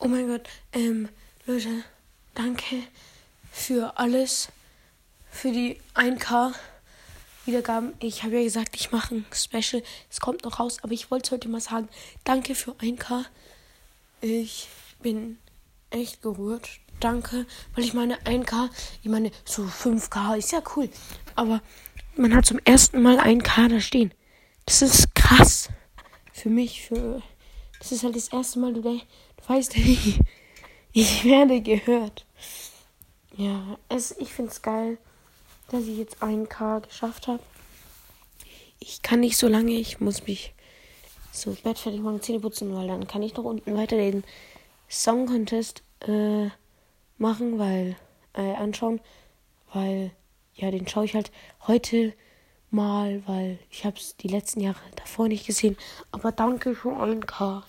Oh mein Gott, ähm, Leute, danke für alles, für die 1K Wiedergaben. Ich habe ja gesagt, ich mache ein Special. Es kommt noch raus, aber ich wollte heute mal sagen, danke für 1K. Ich bin echt gerührt. Danke, weil ich meine 1K, ich meine so 5K ist ja cool, aber man hat zum ersten Mal 1K da stehen. Das ist krass für mich, für das ist halt das erste Mal, du, du weißt, ich, ich werde gehört. Ja, es, ich finde es geil, dass ich jetzt 1K geschafft habe. Ich kann nicht so lange, ich muss mich so Bett fertig machen, Zähne putzen, weil dann kann ich noch unten weiter den Song Contest äh, machen, weil, äh, anschauen, weil, ja, den schaue ich halt heute mal, weil ich habe es die letzten Jahre davor nicht gesehen. Aber danke für 1K.